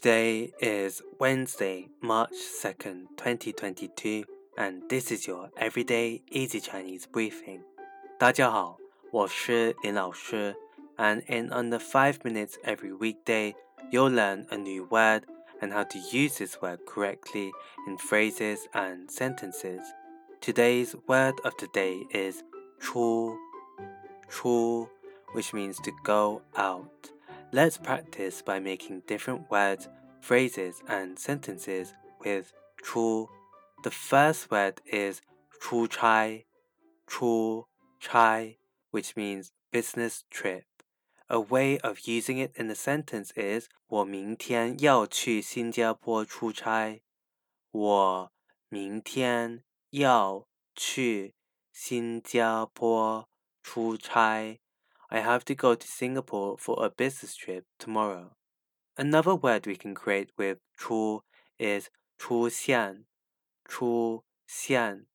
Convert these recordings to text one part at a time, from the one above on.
Today is Wednesday, March 2nd, 2022, and this is your everyday easy Chinese briefing. 大家好，我是林老师, and in under 5 minutes every weekday, you'll learn a new word and how to use this word correctly in phrases and sentences. Today's word of the day is 出,出, which means to go out. Let's practice by making different words, phrases, and sentences with 出. The first word is 出差,出差, which means business trip. A way of using it in a sentence is 我明天要去新加坡出差。我明天要去新加坡出差。 I have to go to Singapore for a business trip tomorrow. Another word we can create with 出 is 出现,出现.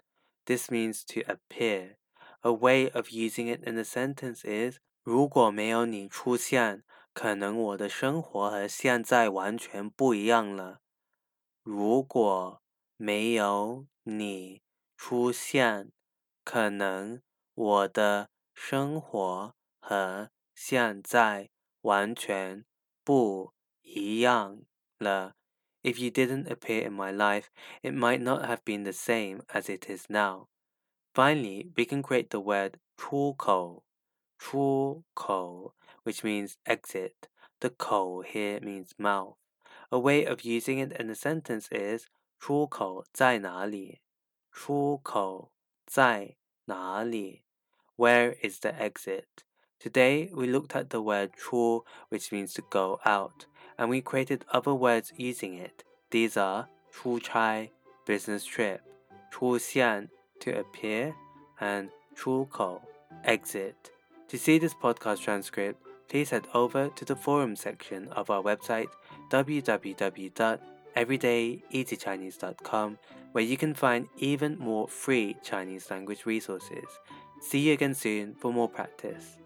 This means to appear. A way of using it in a sentence is 如果没有你出现，可能我的生活和现在完全不一样了。如果没有你出现，可能我的生活 和现在完全不一样了。If you didn't appear in my life, it might not have been the same as it is now. Finally, we can create the word 出口,出口, which means exit. The 口 here means mouth. A way of using it in a sentence is 出口在哪里?出口在哪里? Where is the exit? Today, we looked at the word "chu," which means to go out, and we created other words using it. These are "chu chai," business trip, "chu xian," to appear, and "chu kou," exit. To see this podcast transcript, please head over to the forum section of our website www.everydayeasychinese.com where you can find even more free Chinese language resources. See you again soon for more practice.